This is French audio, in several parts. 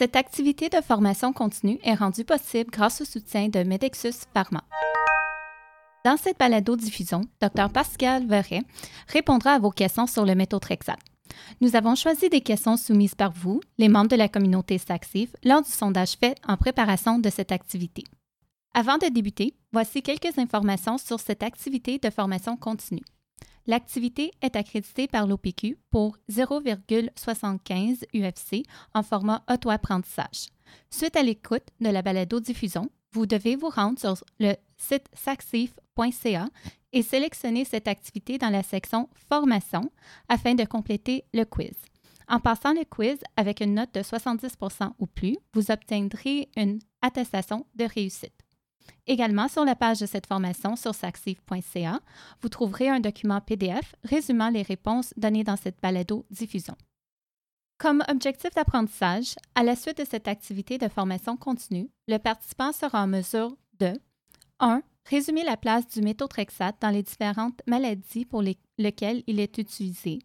Cette activité de formation continue est rendue possible grâce au soutien de Medexus Pharma. Dans cette balado-diffusion, Dr Pascal Verret répondra à vos questions sur le méthotrexate. Nous avons choisi des questions soumises par vous, les membres de la communauté SACSIF, lors du sondage fait en préparation de cette activité. Avant de débuter, voici quelques informations sur cette activité de formation continue. L'activité est accréditée par l'OPQ pour 0,75 UFC en format auto-apprentissage. Suite à l'écoute de la balado-diffusion, vous devez vous rendre sur le site saxif.ca et sélectionner cette activité dans la section Formation afin de compléter le quiz. En passant le quiz avec une note de 70% ou plus, vous obtiendrez une attestation de réussite. Également, sur la page de cette formation sur saxif.ca, vous trouverez un document PDF résumant les réponses données dans cette balado-diffusion. Comme objectif d'apprentissage, à la suite de cette activité de formation continue, le participant sera en mesure de 1. Résumer la place du méthotrexate dans les différentes maladies pour lesquelles il est utilisé.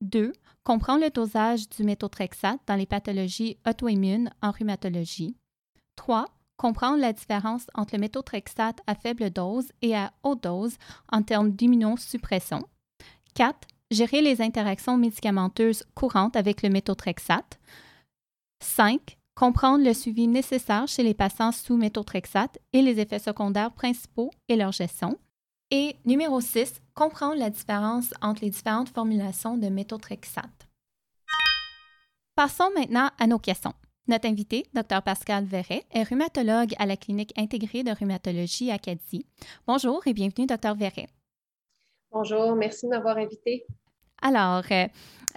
2. Comprendre le dosage du méthotrexate dans les pathologies auto-immunes en rhumatologie. 3 comprendre la différence entre le méthotrexate à faible dose et à haute dose en termes d'immunosuppression. 4. Gérer les interactions médicamenteuses courantes avec le méthotrexate. 5. Comprendre le suivi nécessaire chez les patients sous méthotrexate et les effets secondaires principaux et leur gestion. Et numéro 6. Comprendre la différence entre les différentes formulations de méthotrexate. Passons maintenant à nos questions. Notre invité, Dr Pascal Verret, est rhumatologue à la clinique intégrée de rhumatologie Acadie. Bonjour et bienvenue, Dr Verret. Bonjour, merci de m'avoir invité. Alors, euh,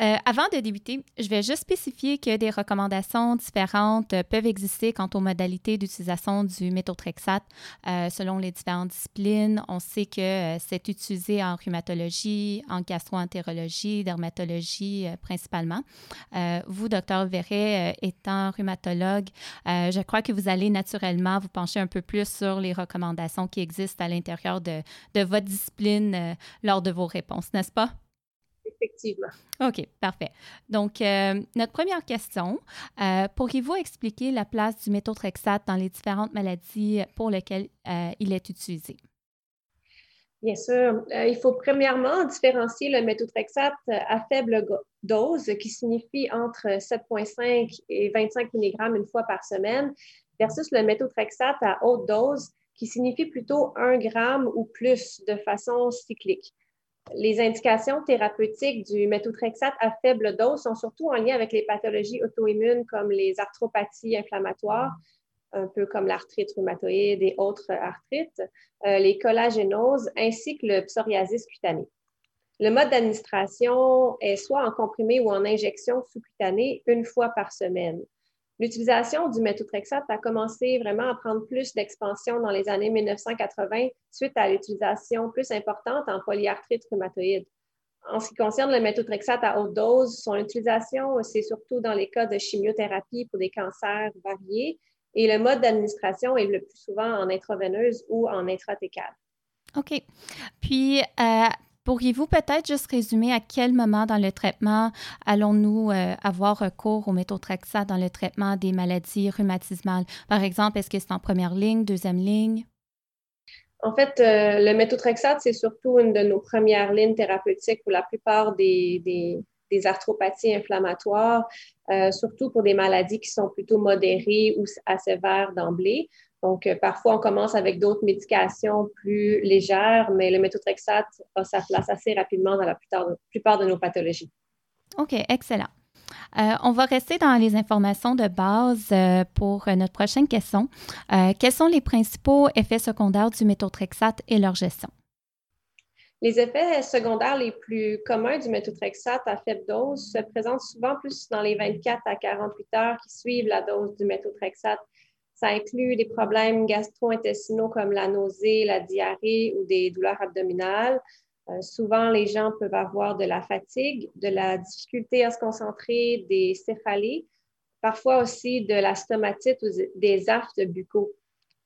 euh, avant de débuter, je vais juste spécifier que des recommandations différentes peuvent exister quant aux modalités d'utilisation du méthotrexate euh, selon les différentes disciplines. On sait que c'est utilisé en rhumatologie, en gastroentérologie, dermatologie principalement. vous, docteur Verret, étant rhumatologue, je crois que vous allez naturellement vous pencher un peu plus sur les recommandations qui existent à l'intérieur de, de votre discipline lors de vos réponses, n'est-ce pas? Effectivement. OK, parfait. Donc, euh, notre première question, euh, pourriez-vous expliquer la place du méthotrexate dans les différentes maladies pour lesquelles euh, il est utilisé? Bien sûr. il faut premièrement différencier le méthotrexate à faible dose, qui signifie entre 7,5 et 25 mg une fois par semaine, versus le méthotrexate à haute dose, qui signifie plutôt 1 g ou plus de façon cyclique. Les indications thérapeutiques du méthotrexate à faible dose sont surtout en lien avec les pathologies auto-immunes comme les arthropathies inflammatoires, un peu comme l'arthrite rhumatoïde et autres arthrites, euh, les collagénoses ainsi que le psoriasis cutané. Le mode d'administration est soit en comprimé ou en injection sous-cutanée une fois par semaine. L'utilisation du méthotrexate a commencé vraiment à prendre plus d'expansion dans les années 1980 suite à l'utilisation plus importante en polyarthrite rhumatoïde. En ce qui concerne le méthotrexate à haute dose, son utilisation, c'est surtout dans les cas de chimiothérapie pour des cancers variés et le mode d'administration est le plus souvent en intraveineuse ou en intratécale. OK. Puis, euh, Pourriez-vous peut-être juste résumer à quel moment dans le traitement allons-nous euh, avoir recours au méthotrexate dans le traitement des maladies rhumatismales? Par exemple, est-ce que c'est en première ligne, deuxième ligne? En fait, euh, le méthotrexate, c'est surtout une de nos premières lignes thérapeutiques pour la plupart des, des, arthropathies inflammatoires, euh, surtout pour des maladies qui sont plutôt modérées ou assez sévères d'emblée. Donc, euh, parfois, on commence avec d'autres médications plus légères, mais le méthotrexate a sa place assez rapidement dans la plupart de, nos pathologies. OK, excellent. Euh, on va rester dans les informations de base euh, pour notre prochaine question. quels sont les principaux effets secondaires du méthotrexate et leur gestion? Les effets secondaires les plus communs du méthotrexate à faible dose se présentent souvent plus dans les 24 à 48 heures qui suivent la dose du méthotrexate ça inclut des problèmes gastro-intestinaux comme la nausée, la diarrhée ou des douleurs abdominales. Euh, souvent, les gens peuvent avoir de la fatigue, de la difficulté à se concentrer, des céphalées, parfois aussi de la stomatite ou des aftes buccaux.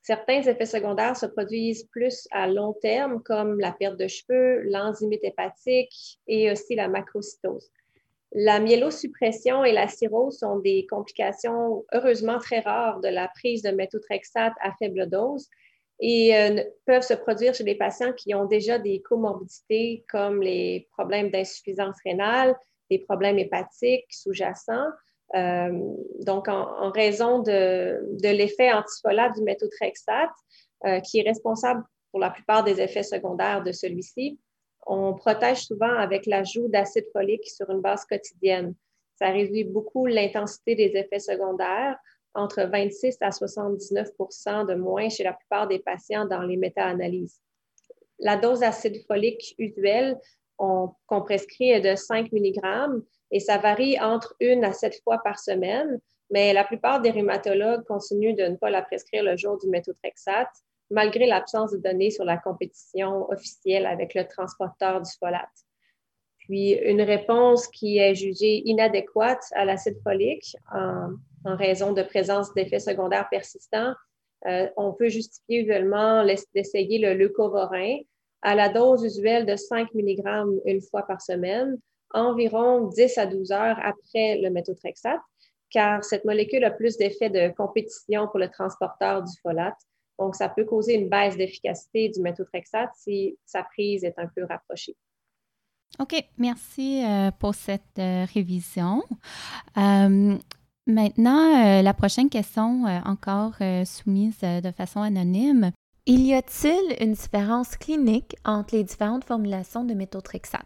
Certains effets secondaires se produisent plus à long terme, comme la perte de cheveux, l'enzymite hépatique et aussi la macrocytose. La myélosuppression et la cirrhose sont des complications heureusement très rares de la prise de méthotrexate à faible dose et euh, peuvent se produire chez des patients qui ont déjà des comorbidités comme les problèmes d'insuffisance rénale, des problèmes hépatiques sous-jacents. Euh, donc, en, raison de, l'effet antifolate du méthotrexate, euh, qui est responsable pour la plupart des effets secondaires de celui-ci, on protège souvent avec l'ajout d'acide folique sur une base quotidienne. Ça réduit beaucoup l'intensité des effets secondaires, entre 26 à 79 de moins chez la plupart des patients dans les méta-analyses. La dose d'acide folique usuelle qu'on prescrit est de 5 mg et ça varie entre une à sept fois par semaine, mais la plupart des rhumatologues continuent de ne pas la prescrire le jour du méthotrexate malgré l'absence de données sur la compétition officielle avec le transporteur du folate. Puis, une réponse qui est jugée inadéquate à l'acide folique en, raison de présence d'effets secondaires persistants, euh, on peut justifier usuellement d'essayer le leucovorin à la dose usuelle de 5 mg une fois par semaine, environ 10 à 12 heures après le méthotrexate, car cette molécule a plus d'effets de compétition pour le transporteur du folate donc, ça peut causer une baisse d'efficacité du méthotrexate si sa prise est un peu rapprochée. OK, merci euh, pour cette euh, révision. Euh, maintenant, la prochaine question, encore soumise de façon anonyme. Il y a-t-il une différence clinique entre les différentes formulations de méthotrexate?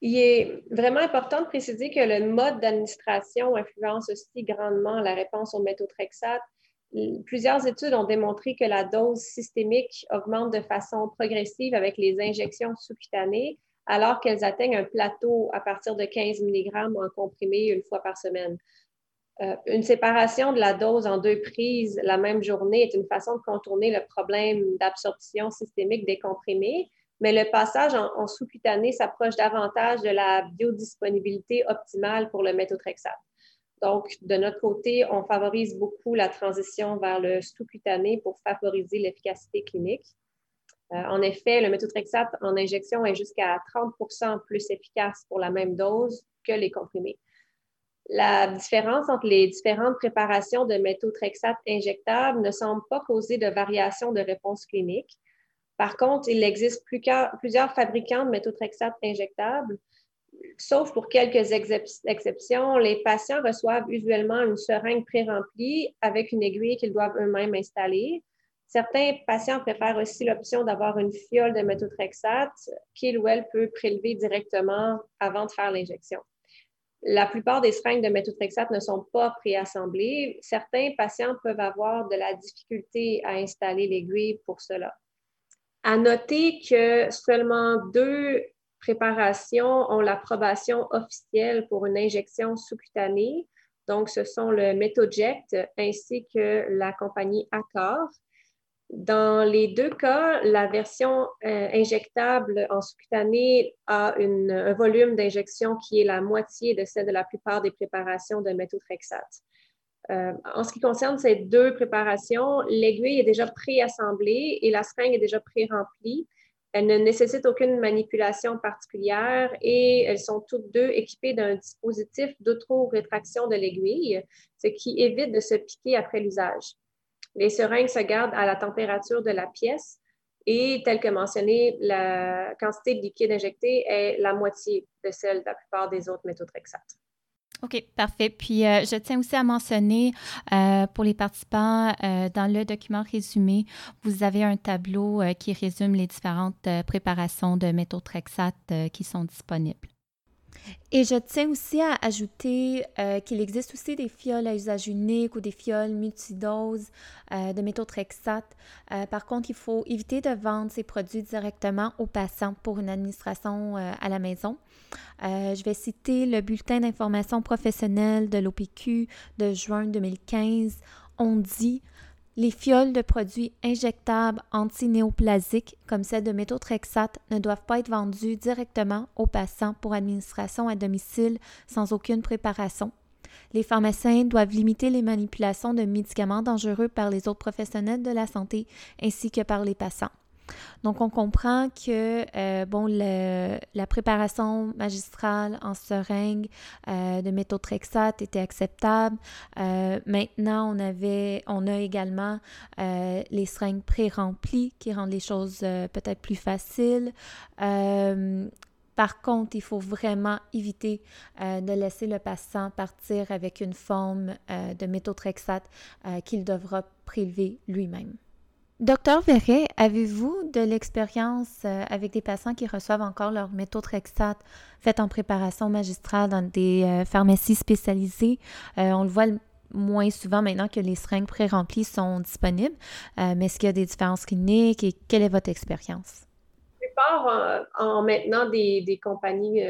Il est vraiment important de préciser que le mode d'administration influence aussi grandement la réponse au méthotrexate plusieurs études ont démontré que la dose systémique augmente de façon progressive avec les injections sous-cutanées, alors qu'elles atteignent un plateau à partir de 15 mg en comprimé une fois par semaine. Euh, une séparation de la dose en deux prises la même journée est une façon de contourner le problème d'absorption systémique des comprimés, mais le passage en, sous-cutané s'approche davantage de la biodisponibilité optimale pour le méthotrexate. Donc, de notre côté, on favorise beaucoup la transition vers le sous-cutané pour favoriser l'efficacité clinique. Euh, en effet, le méthotrexate en injection est jusqu'à 30% plus efficace pour la même dose que les comprimés. La différence entre les différentes préparations de méthotrexate injectable ne semble pas causer de variation de réponse clinique. Par contre, il existe plusieurs fabricants de méthotrexate injectables sauf pour quelques exceptions, les patients reçoivent usuellement une seringue pré-remplie avec une aiguille qu'ils doivent eux-mêmes installer. Certains patients préfèrent aussi l'option d'avoir une fiole de méthotrexate qu'il ou elle peut prélever directement avant de faire l'injection. La plupart des seringues de méthotrexate ne sont pas préassemblées. Certains patients peuvent avoir de la difficulté à installer l'aiguille pour cela. À noter que seulement deux préparations ont l'approbation officielle pour une injection sous-cutanée. Donc, ce sont le Metoject ainsi que la compagnie Accor. Dans les deux cas, la version euh, injectable en sous-cutanée a un volume d'injection qui est la moitié de celle de la plupart des préparations de méthotrexate. Euh, en ce qui concerne ces deux préparations, l'aiguille est déjà préassemblée et la seringue est déjà pré-remplie. Elles ne nécessitent aucune manipulation particulière et elles sont toutes deux équipées d'un dispositif d'auto-rétraction de l'aiguille, ce qui évite de se piquer après l'usage. Les seringues se gardent à la température de la pièce et, tel que mentionné, la quantité de liquide injecté est la moitié de celle de la plupart des autres méthotrexates. OK, parfait. Puis, euh, je tiens aussi à mentionner euh, pour les participants, euh, dans le document résumé, vous avez un tableau qui résume les différentes préparations de méthotrexate qui sont disponibles. Et je tiens aussi à ajouter euh, qu'il existe aussi des fioles à usage unique ou des fioles multidoses euh, de méthotrexate. Euh, par contre, il faut éviter de vendre ces produits directement aux patients pour une administration à la maison. je vais citer le bulletin d'information professionnelle de l'OPQ de juin 2015. On dit les fioles de produits injectables antinéoplasiques, comme celles de méthotrexate, ne doivent pas être vendues directement aux patients pour administration à domicile sans aucune préparation. Les pharmaciens doivent limiter les manipulations de médicaments dangereux par les autres professionnels de la santé ainsi que par les patients. Donc, on comprend que, euh, la préparation magistrale en seringue euh, de méthotrexate était acceptable. Euh, maintenant, on avait, on a également les seringues pré-remplies qui rendent les choses peut-être plus faciles. Par contre, il faut vraiment éviter de laisser le patient partir avec une forme de méthotrexate qu'il devra prélever lui-même. Docteur Verret, avez-vous de l'expérience euh, avec des patients qui reçoivent encore leur méthotrexate faite en préparation magistrale dans des euh, pharmacies spécialisées? Euh, on le voit moins souvent maintenant que les seringues pré-remplies sont disponibles, mais est-ce qu'il y a des différences cliniques et quelle est votre expérience? En, maintenant des, compagnies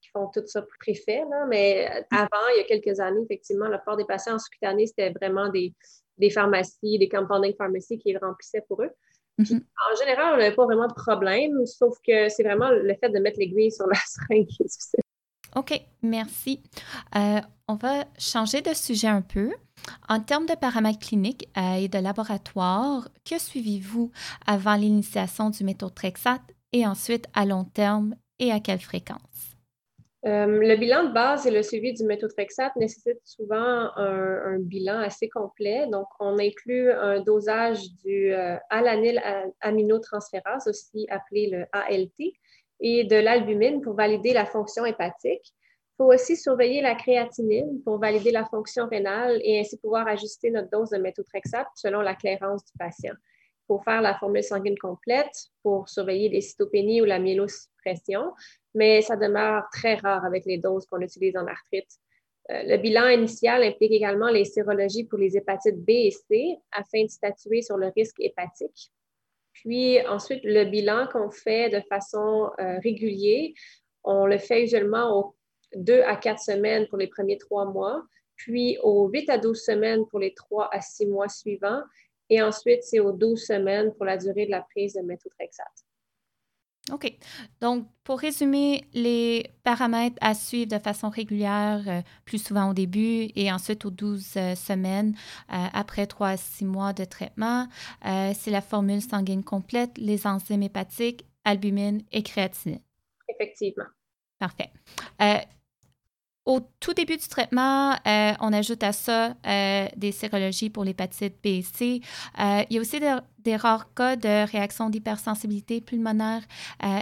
qui font tout ça préfet, mais avant, il y a quelques années, effectivement, la plupart des patients en sous c'était vraiment des, des pharmacies, des compounding pharmacies qui remplissaient pour eux. Mhm. En général, on n'avait pas vraiment de problème, sauf que c'est vraiment le fait de mettre l'aiguille sur la seringue qui est difficile. OK, merci. Euh, on va changer de sujet un peu. En termes de paramètres cliniques euh, et de laboratoire, que suivez-vous avant l'initiation du méthotrexate? Et ensuite à long terme et à quelle fréquence? Euh, le bilan de base et le suivi du méthotrexate nécessite souvent un, bilan assez complet. Donc, on inclut un dosage du euh, aminotransférase, aussi appelé le ALT, et de l'albumine pour valider la fonction hépatique. Il faut aussi surveiller la créatinine pour valider la fonction rénale et ainsi pouvoir ajuster notre dose de méthotrexate selon la clairance du patient. Faut faire la formule sanguine complète pour surveiller les cytopénies ou la myélosuppression mais ça demeure très rare avec les doses qu'on utilise en arthrite. Euh, le bilan initial implique également les sérologies pour les hépatites B et C afin de statuer sur le risque hépatique. Puis ensuite, le bilan qu'on fait de façon euh, régulière, on le fait usuellement aux 2 à 4 semaines pour les premiers trois mois, puis aux 8 à 12 semaines pour les 3 à 6 mois suivants, et ensuite c'est aux 12 semaines pour la durée de la prise de méthotrexate. OK. Donc, pour résumer, les paramètres à suivre de façon régulière, euh, plus souvent au début et ensuite aux 12 euh, semaines euh, après 3 à 6 mois de traitement, c'est la formule sanguine complète, les enzymes hépatiques, albumine et créatinine. Effectivement. Parfait. Au tout début du traitement, euh, on ajoute à ça euh, des sérologies pour l'hépatite B et C. Euh, il y a aussi des rares cas de réaction d'hypersensibilité pulmonaire.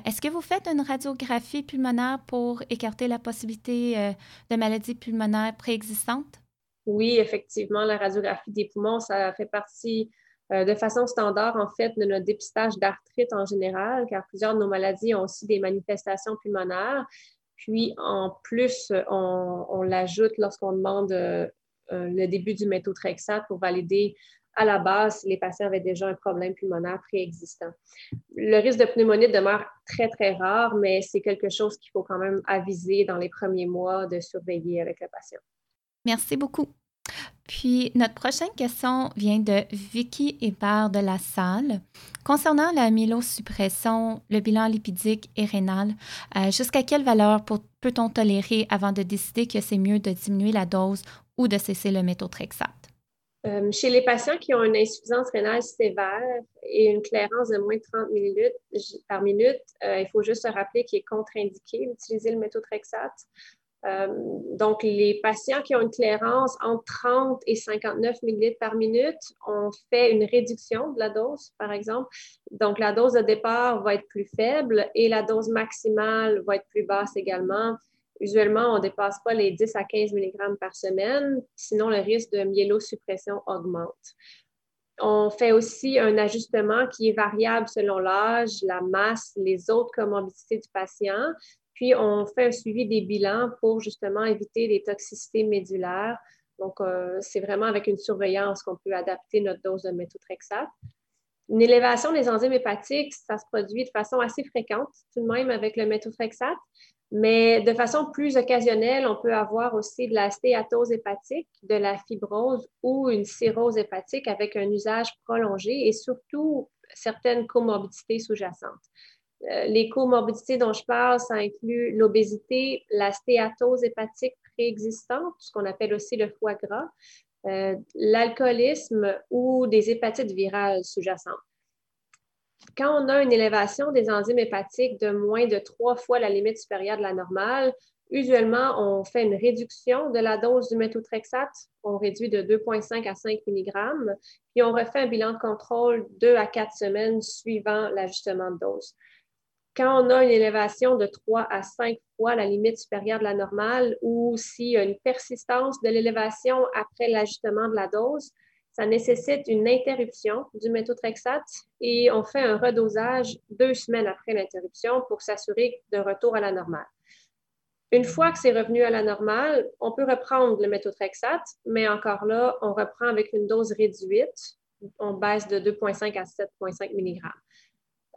Est-ce que vous faites une radiographie pulmonaire pour écarter la possibilité de maladie pulmonaire préexistante? Oui, effectivement, la radiographie des poumons, ça fait partie de façon standard, en fait, de notre dépistage d'arthrite en général, car plusieurs de nos maladies ont aussi des manifestations pulmonaires. Puis, en plus, on, l'ajoute lorsqu'on demande euh, euh, le début du méthotrexate pour valider à la base les patients avaient déjà un problème pulmonaire préexistant. Le risque de pneumonie demeure très, très rare, mais c'est quelque chose qu'il faut quand même aviser dans les premiers mois de surveiller avec le patient. Merci beaucoup. Puis notre prochaine question vient de Vicky Hébert de la Salle. Concernant la myélosuppression, le bilan lipidique et rénal, euh, jusqu'à quelle valeur peut-on tolérer avant de décider que c'est mieux de diminuer la dose ou de cesser le méthotrexate? Euh, chez les patients qui ont une insuffisance rénale sévère et une clairance de moins de 30 ml par minute, euh, il faut juste se rappeler qu'il est contre-indiqué d'utiliser le méthotrexate. Euh, donc, les patients qui ont une clairance entre 30 et 59 ml par minute, on fait une réduction de la dose, par exemple. Donc, la dose de départ va être plus faible et la dose maximale va être plus basse également. Usuellement, on ne dépasse pas les 10 à 15 mg par semaine, sinon le risque de myélosuppression augmente. On fait aussi un ajustement qui est variable selon l'âge, la masse, les autres comorbidités du patient. Puis, on fait un suivi des bilans pour justement éviter les toxicités médulaires. Donc, euh, c'est vraiment avec une surveillance qu'on peut adapter notre dose de méthotrexate. Une élévation des enzymes hépatiques, ça se produit de façon assez fréquente, tout de même avec le méthotrexate, mais de façon plus occasionnelle, on peut avoir aussi de la stéatose hépatique, de la fibrose ou une cirrhose hépatique avec un usage prolongé et surtout certaines comorbidités sous-jacentes. Euh, les comorbidités dont je parle, ça inclut l'obésité, la stéatose hépatique préexistante, ce qu'on appelle aussi le foie gras, euh, l'alcoolisme ou des hépatites virales sous-jacentes. quand on a une élévation des enzymes hépatiques de moins de trois fois la limite supérieure de la normale, usuellement, on fait une réduction de la dose du méthotrexate. On réduit de 2,5 à 5 mg, puis on refait un bilan de contrôle deux à quatre semaines suivant l'ajustement de dose. Quand on a une élévation de 3 à 5 fois la limite supérieure de la normale ou s'il y a une persistance de l'élévation après l'ajustement de la dose, ça nécessite une interruption du méthotrexate et on fait un redosage deux semaines après l'interruption pour s'assurer de retour à la normale. Une fois que c'est revenu à la normale, on peut reprendre le méthotrexate, mais encore là, on reprend avec une dose réduite. On baisse de 2,5 à 7,5 mg.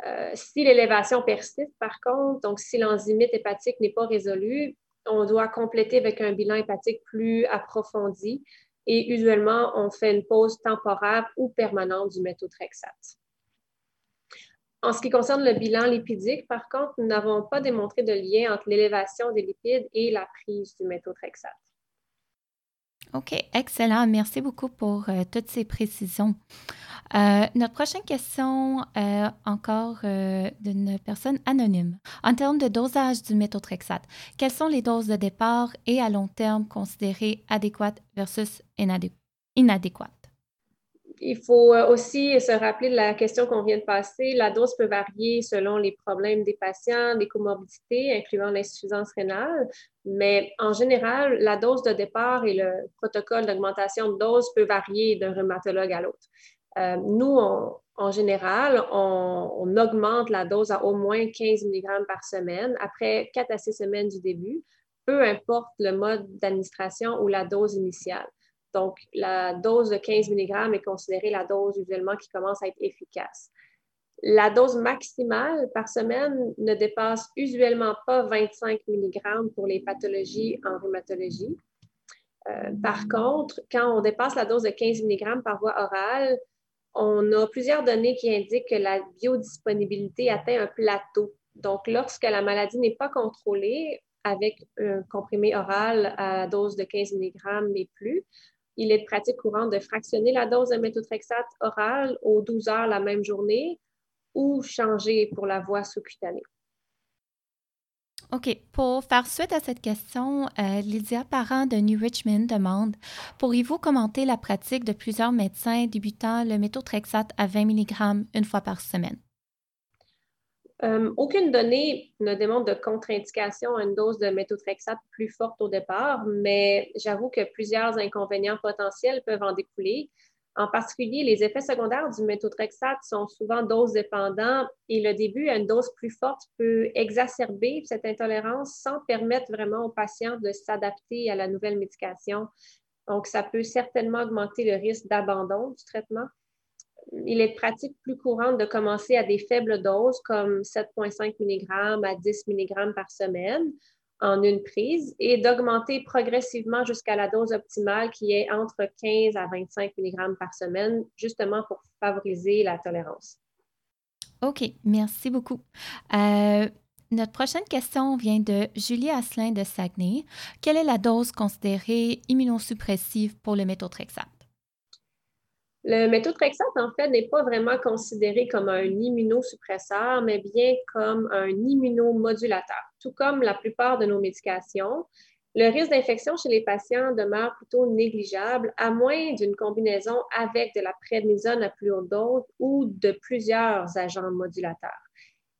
Euh, si l'élévation persiste, par contre, donc si l'enzymite hépatique n'est pas résolue, on doit compléter avec un bilan hépatique plus approfondi et usuellement, on fait une pause temporaire ou permanente du méthotrexate. En ce qui concerne le bilan lipidique, par contre, nous n'avons pas démontré de lien entre l'élévation des lipides et la prise du méthotrexate. OK, excellent. Merci beaucoup pour euh, toutes ces précisions. Euh, notre prochaine question, euh, encore d'une personne anonyme. En termes de dosage du méthotrexate, quelles sont les doses de départ et à long terme considérées adéquates versus inadéquates? Il faut aussi se rappeler de la question qu'on vient de passer. La dose peut varier selon les problèmes des patients, les comorbidités, incluant l'insuffisance rénale, mais en général, la dose de départ et le protocole d'augmentation de dose peut varier d'un rhumatologue à l'autre. Euh, nous, en général, on, augmente la dose à au moins 15 mg par semaine après 4 à 6 semaines du début, peu importe le mode d'administration ou la dose initiale. Donc, la dose de 15 mg est considérée la dose usuellement qui commence à être efficace. La dose maximale par semaine ne dépasse usuellement pas 25 mg pour les pathologies en rhumatologie. Euh, par contre, quand on dépasse la dose de 15 mg par voie orale, on a plusieurs données qui indiquent que la biodisponibilité atteint un plateau. Donc, lorsque la maladie n'est pas contrôlée avec un comprimé oral à dose de 15 mg et plus, il est de pratique courante de fractionner la dose de méthotrexate oral aux 12 heures la même journée ou changer pour la voie sous-cutanée. OK. Pour faire suite à cette question, euh, Lydia Parent de New Richmond demande Pourriez-vous commenter la pratique de plusieurs médecins débutant le méthotrexate à 20 mg une fois par semaine? Euh, aucune donnée ne démontre de contre-indication à une dose de méthotrexate plus forte au départ, mais j'avoue que plusieurs inconvénients potentiels peuvent en découler, en particulier, les effets secondaires du méthotrexate sont souvent dose dépendants et le début à une dose plus forte peut exacerber cette intolérance sans permettre vraiment aux patients de s'adapter à la nouvelle médication. Donc, ça peut certainement augmenter le risque d'abandon du traitement. Il est pratique plus courante de commencer à des faibles doses comme 7,5 mg à 10 mg par semaine en une prise et d'augmenter progressivement jusqu'à la dose optimale qui est entre 15 à 25 mg par semaine, justement pour favoriser la tolérance. OK, merci beaucoup. Euh, notre prochaine question vient de Julie Asselin de Saguenay. Quelle est la dose considérée immunosuppressive pour le méthotrexate? Le méthotrexate, en fait, n'est pas vraiment considéré comme un immunosuppresseur, mais bien comme un immunomodulateur. Tout comme la plupart de nos médications, le risque d'infection chez les patients demeure plutôt négligeable, à moins d'une combinaison avec de la prédnisone à plus haute dose ou de plusieurs agents modulateurs.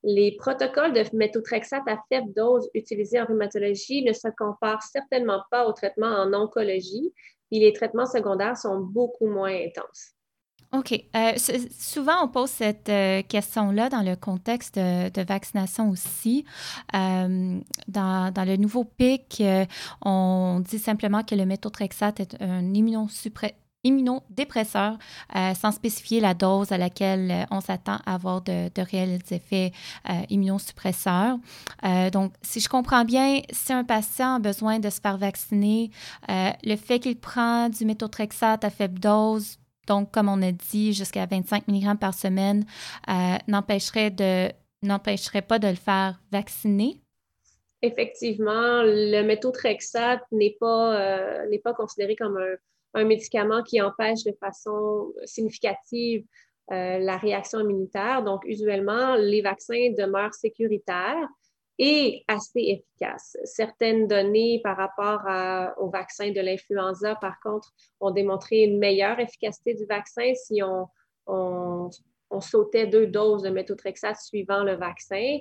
Les protocoles de méthotrexate à faible dose utilisés en rhumatologie ne se comparent certainement pas aux traitements en oncologie, et les traitements secondaires sont beaucoup moins intenses. OK. Euh, souvent, on pose cette euh, question-là dans le contexte de, vaccination aussi. Euh, dans, le nouveau PIC, on dit simplement que le méthotrexate est un immunodépresseur sans spécifier la dose à laquelle on s'attend à avoir de, réels effets immunosuppresseurs. donc, si je comprends bien, si un patient a besoin de se faire vacciner, le fait qu'il prend du méthotrexate à faible dose donc comme on a dit, jusqu'à 25 mg par semaine, euh, n'empêcherait, de, n'empêcherait pas de le faire vacciner? Effectivement, le méthotrexate n'est pas, euh, n'est pas considéré comme un, médicament qui empêche de façon significative la réaction immunitaire. Donc, usuellement, les vaccins demeurent sécuritaires et assez efficaces. Certaines données par rapport au vaccin de l'influenza, par contre, ont démontré une meilleure efficacité du vaccin si on, on, on sautait deux doses de méthotrexate suivant le vaccin.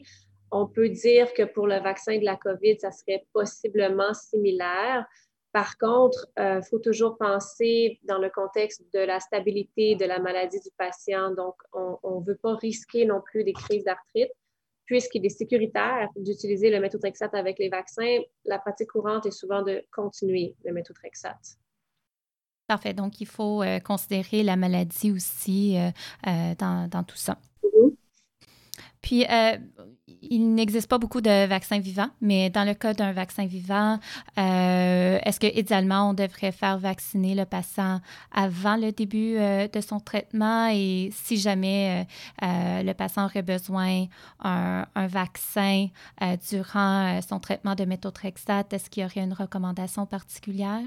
On peut dire que pour le vaccin de la COVID, ça serait possiblement similaire. Par contre, il euh, faut toujours penser dans le contexte de la stabilité de la maladie du patient. Donc, on ne veut pas risquer non plus des crises d'arthrite. Puisqu'il est sécuritaire d'utiliser le méthotrexate avec les vaccins, la pratique courante est souvent de continuer le méthotrexate. Parfait. Donc, il faut euh, considérer la maladie aussi euh, dans, dans, tout ça. Mm-hmm. Puis, il n'existe pas beaucoup de vaccins vivants, mais dans le cas d'un vaccin vivant, euh, est-ce que idéalement on devrait faire vacciner le patient avant le début euh, de son traitement? Et si jamais euh, le patient aurait besoin d'un un vaccin durant son traitement de méthotrexate, est-ce qu'il y aurait une recommandation particulière?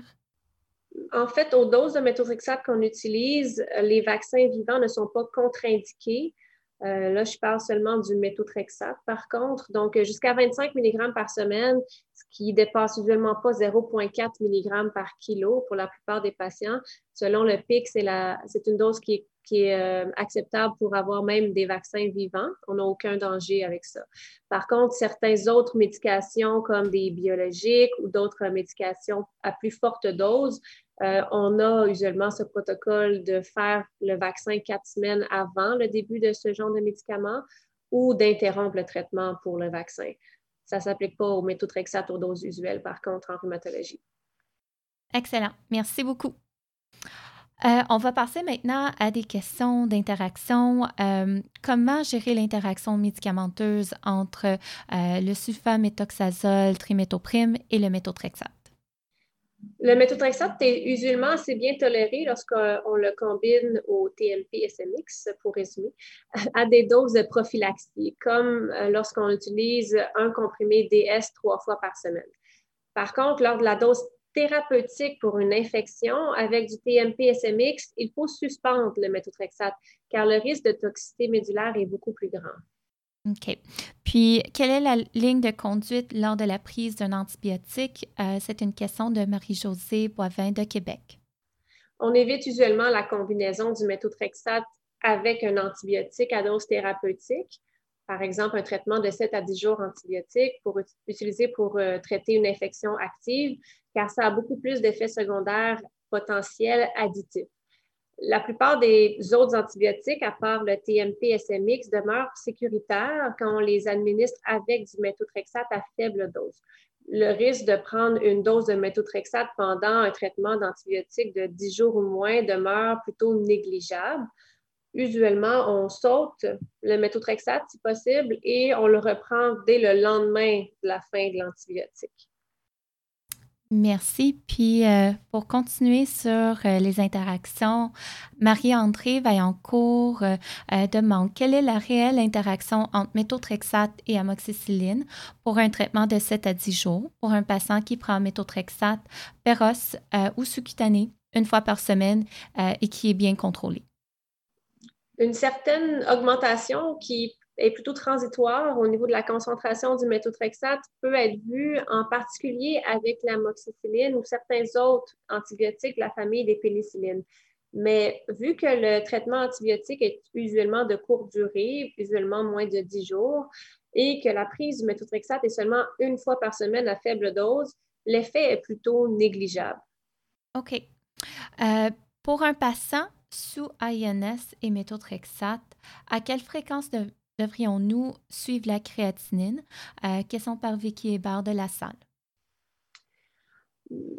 En fait, aux doses de méthotrexate qu'on utilise, les vaccins vivants ne sont pas contre-indiqués. Euh, là, je parle seulement du méthotrexate, par contre. Donc, jusqu'à 25 mg par semaine, ce qui dépasse usuellement pas 0,4 mg par kilo pour la plupart des patients. Selon le PIC, c'est une dose qui est, euh, acceptable pour avoir même des vaccins vivants. On n'a aucun danger avec ça. Par contre, certaines autres médications comme des biologiques ou d'autres médications à plus forte dose euh, on a usuellement ce protocole de faire le vaccin quatre semaines avant le début de ce genre de médicament ou d'interrompre le traitement pour le vaccin. Ça ne s'applique pas au méthotrexate aux doses usuelles, par contre, en rhumatologie. Excellent. Merci beaucoup. Euh, on va passer maintenant à des questions d'interaction. Euh, comment gérer l'interaction médicamenteuse entre le sulfaméthoxazole, trimétoprime et le méthotrexate? Le méthotrexate est usuellement assez bien toléré lorsqu'on le combine au TMP-SMX, pour résumer, à des doses de prophylaxie, comme euh, lorsqu'on utilise un comprimé DS trois fois par semaine. Par contre, lors de la dose thérapeutique pour une infection avec du TMP-SMX, il faut suspendre le méthotrexate car le risque de toxicité médulaire est beaucoup plus grand. OK. Puis, quelle est la ligne de conduite lors de la prise d'un antibiotique? Euh, c'est une question de Marie-Josée Boivin de Québec. On évite usuellement la combinaison du méthotrexate avec un antibiotique à dose thérapeutique. Par exemple, un traitement de 7 à 10 jours antibiotique pour pour euh, traiter une infection active, car ça a beaucoup plus d'effets secondaires potentiels additifs. La plupart des autres antibiotiques, à part le TMP-SMX, demeurent sécuritaires quand on les administre avec du méthotrexate à faible dose. Le risque de prendre une dose de méthotrexate pendant un traitement d'antibiotiques de 10 jours ou moins demeure plutôt négligeable. Usuellement, on saute le méthotrexate si possible et on le reprend dès le lendemain de la fin de l'antibiotique. Merci. Puis euh, pour continuer sur euh, les interactions, Marie-André Vaillancourt euh, demande quelle est la réelle interaction entre méthotrexate et amoxicilline pour un traitement de 7 à 10 jours pour un patient qui prend méthotrexate péros ou sous-cutané une fois par semaine et qui est bien contrôlé. Une certaine augmentation qui est plutôt transitoire au niveau de la concentration du méthotrexate peut être vue en particulier avec l'amoxicilline ou certains autres antibiotiques de la famille des pénicillines. Mais vu que le traitement antibiotique est usuellement de courte durée, usuellement moins de 10 jours, et que la prise du méthotrexate est seulement une fois par semaine à faible dose, l'effet est plutôt négligeable. OK. Euh, pour un patient sous INS et méthotrexate, à quelle fréquence de devrions-nous suivre la créatinine? Question par Vicky Hébert de la salle?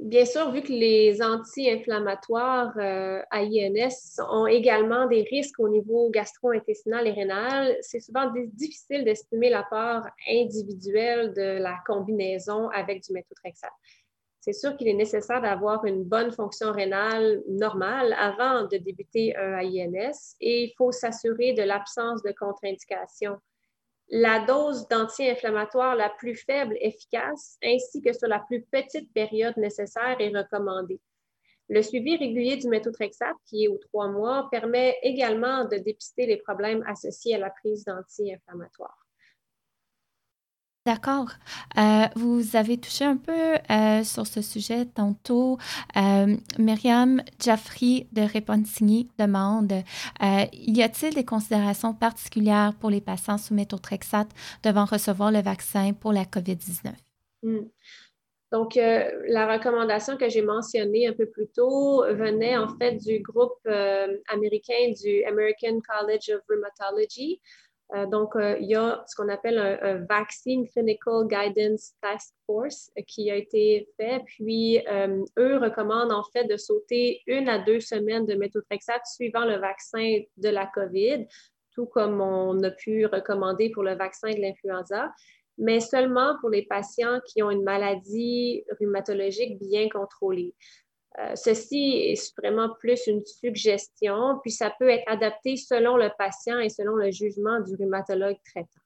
Bien sûr, vu que les anti-inflammatoires euh, à INS ont également des risques au niveau gastro-intestinal et rénal, c'est souvent difficile d'estimer l'apport individuel de la combinaison avec du méthotrexate c'est sûr qu'il est nécessaire d'avoir une bonne fonction rénale normale avant de débuter un AINS et il faut s'assurer de l'absence de contre-indication. La dose d'anti-inflammatoire la plus faible efficace ainsi que sur la plus petite période nécessaire est recommandée. Le suivi régulier du méthotrexate, qui est aux trois mois, permet également de dépister les problèmes associés à la prise d'anti-inflammatoires. D'accord. Euh, vous avez touché un peu euh, sur ce sujet tantôt. Euh, Myriam Jaffry de Repentigny demande Y a-t-il des considérations particulières pour les patients sous méthotrexate devant recevoir le vaccin pour la COVID-19 hmm. Donc, la recommandation que j'ai mentionnée un peu plus tôt venait en fait du groupe américain du American College of Rheumatology. Euh, donc, euh, il y a ce qu'on appelle un, Vaccine Clinical Guidance Task Force euh, qui a été fait. Puis, eux recommandent en fait de sauter une à deux semaines de méthotrexate suivant le vaccin de la COVID, tout comme on a pu recommander pour le vaccin de l'influenza, mais seulement pour les patients qui ont une maladie rhumatologique bien contrôlée. Euh, ceci est vraiment plus une suggestion, puis ça peut être adapté selon le patient et selon le jugement du rhumatologue traitant.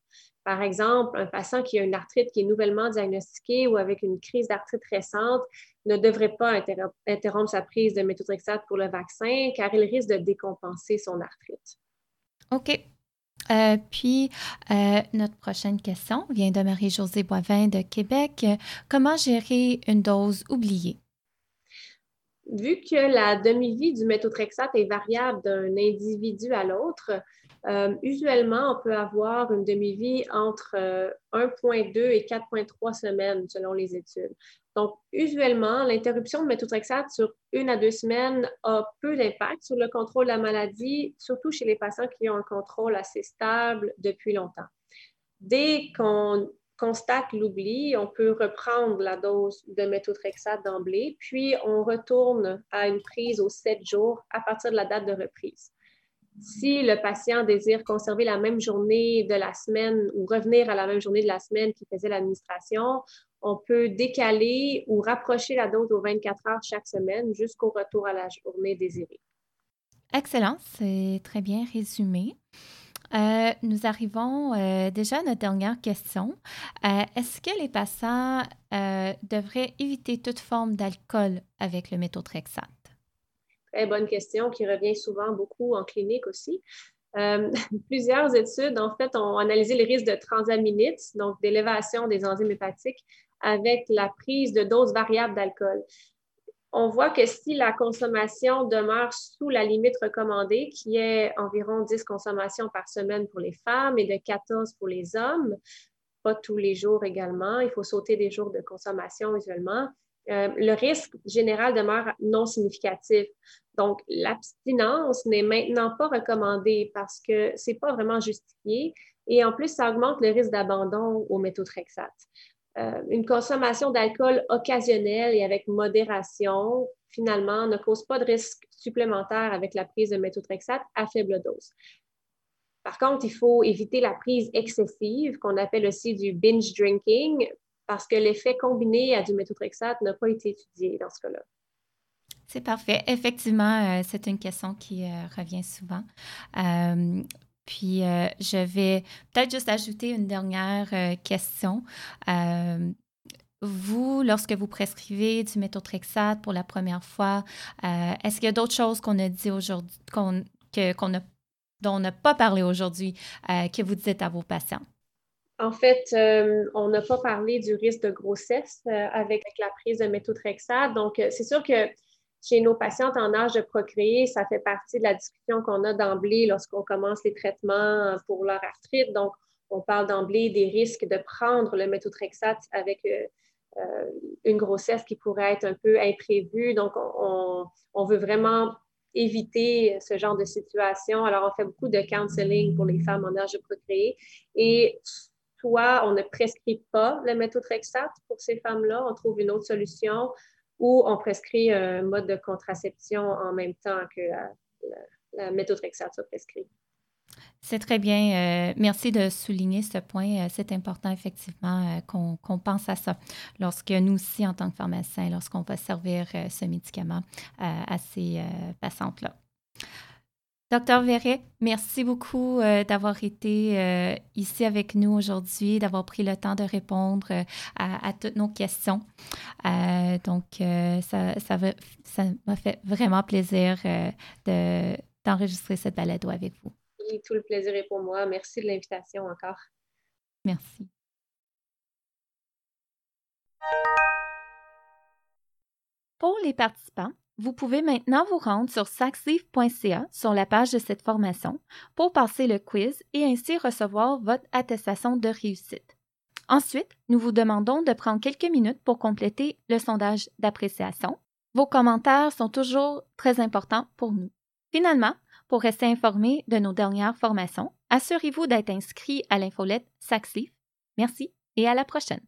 Par exemple, un patient qui a une arthrite qui est nouvellement diagnostiquée ou avec une crise d'arthrite récente ne devrait pas interrompre sa prise de méthotrexate pour le vaccin car il risque de décompenser son arthrite. OK. Euh, puis, euh, notre prochaine question vient de Marie-Josée Boivin de Québec. Comment gérer une dose oubliée? Vu que la demi-vie du méthotrexate est variable d'un individu à l'autre, euh, usuellement, on peut avoir une demi-vie entre 1,2 euh, et 4,3 semaines selon les études. Donc, usuellement, l'interruption de méthotrexate sur une à deux semaines a peu d'impact sur le contrôle de la maladie, surtout chez les patients qui ont un contrôle assez stable depuis longtemps. Dès qu'on constate l'oubli, on peut reprendre la dose de méthotrexate d'emblée, puis on retourne à une prise aux sept jours à partir de la date de reprise. Si le patient désire conserver la même journée de la semaine ou revenir à la même journée de la semaine qui faisait l'administration, on peut décaler ou rapprocher la dose aux 24 heures chaque semaine jusqu'au retour à la journée désirée. Excellent, c'est très bien résumé. Euh, nous arrivons euh, déjà à notre dernière question. Euh, est-ce que les patients devraient éviter toute forme d'alcool avec le méthotrexate? Très bonne question qui revient souvent beaucoup en clinique aussi. plusieurs études, en fait, ont analysé les risques de transaminites, donc d'élévation des enzymes hépatiques, avec la prise de doses variables d'alcool on voit que si la consommation demeure sous la limite recommandée, qui est environ 10 consommations par semaine pour les femmes et de 14 pour les hommes, pas tous les jours également, il faut sauter des jours de consommation usuellement, euh, le risque général demeure non significatif. Donc, l'abstinence n'est maintenant pas recommandée parce que ce n'est pas vraiment justifié et en plus, ça augmente le risque d'abandon au méthotrexate. Euh, une consommation d'alcool occasionnelle et avec modération, finalement, ne cause pas de risque supplémentaire avec la prise de méthotrexate à faible dose. Par contre, il faut éviter la prise excessive, qu'on appelle aussi du binge drinking, parce que l'effet combiné à du méthotrexate n'a pas été étudié dans ce cas-là. C'est parfait. Effectivement, euh, c'est une question qui euh, revient souvent. Puis, euh, je vais peut-être juste ajouter une dernière euh, question. Euh, vous, lorsque vous prescrivez du méthotrexate pour la première fois, est-ce qu'il y a d'autres choses qu'on a dit aujourd'hui, qu'on, a, dont on n'a pas parlé aujourd'hui, que vous dites à vos patients? En fait, on n'a pas parlé du risque de grossesse avec la prise de méthotrexate. Donc, c'est sûr que chez nos patientes en âge de procréer, ça fait partie de la discussion qu'on a d'emblée lorsqu'on commence les traitements pour leur arthrite. Donc, on parle d'emblée des risques de prendre le méthotrexate avec euh, euh, une grossesse qui pourrait être un peu imprévue. Donc, on, veut vraiment éviter ce genre de situation. Alors, on fait beaucoup de counseling pour les femmes en âge de procréer. Et soit on ne prescrit pas le méthotrexate pour ces femmes-là, on trouve une autre solution, ou on prescrit un mode de contraception en même temps que la, la, méthotrexate soit prescrite. C'est très bien. Euh, merci de souligner ce point. Euh, c'est important, effectivement, euh, qu'on pense à ça lorsque nous aussi, en tant que pharmaciens, lorsqu'on va servir ce médicament à ces patientes-là. Docteur Verret, merci beaucoup euh, d'avoir été euh, ici avec nous aujourd'hui, d'avoir pris le temps de répondre euh, à, toutes nos questions. donc, ça, ça, m'a fait vraiment plaisir de, d'enregistrer cette balado avec vous. Oui, tout le plaisir est pour moi. Merci de l'invitation encore. Merci. Pour les participants, vous pouvez maintenant vous rendre sur saxleaf.ca sur la page de cette formation pour passer le quiz et ainsi recevoir votre attestation de réussite. Ensuite, nous vous demandons de prendre quelques minutes pour compléter le sondage d'appréciation. Vos commentaires sont toujours très importants pour nous. Finalement, pour rester informé de nos dernières formations, assurez-vous d'être inscrit à l'infolette Saxleaf. Merci et à la prochaine.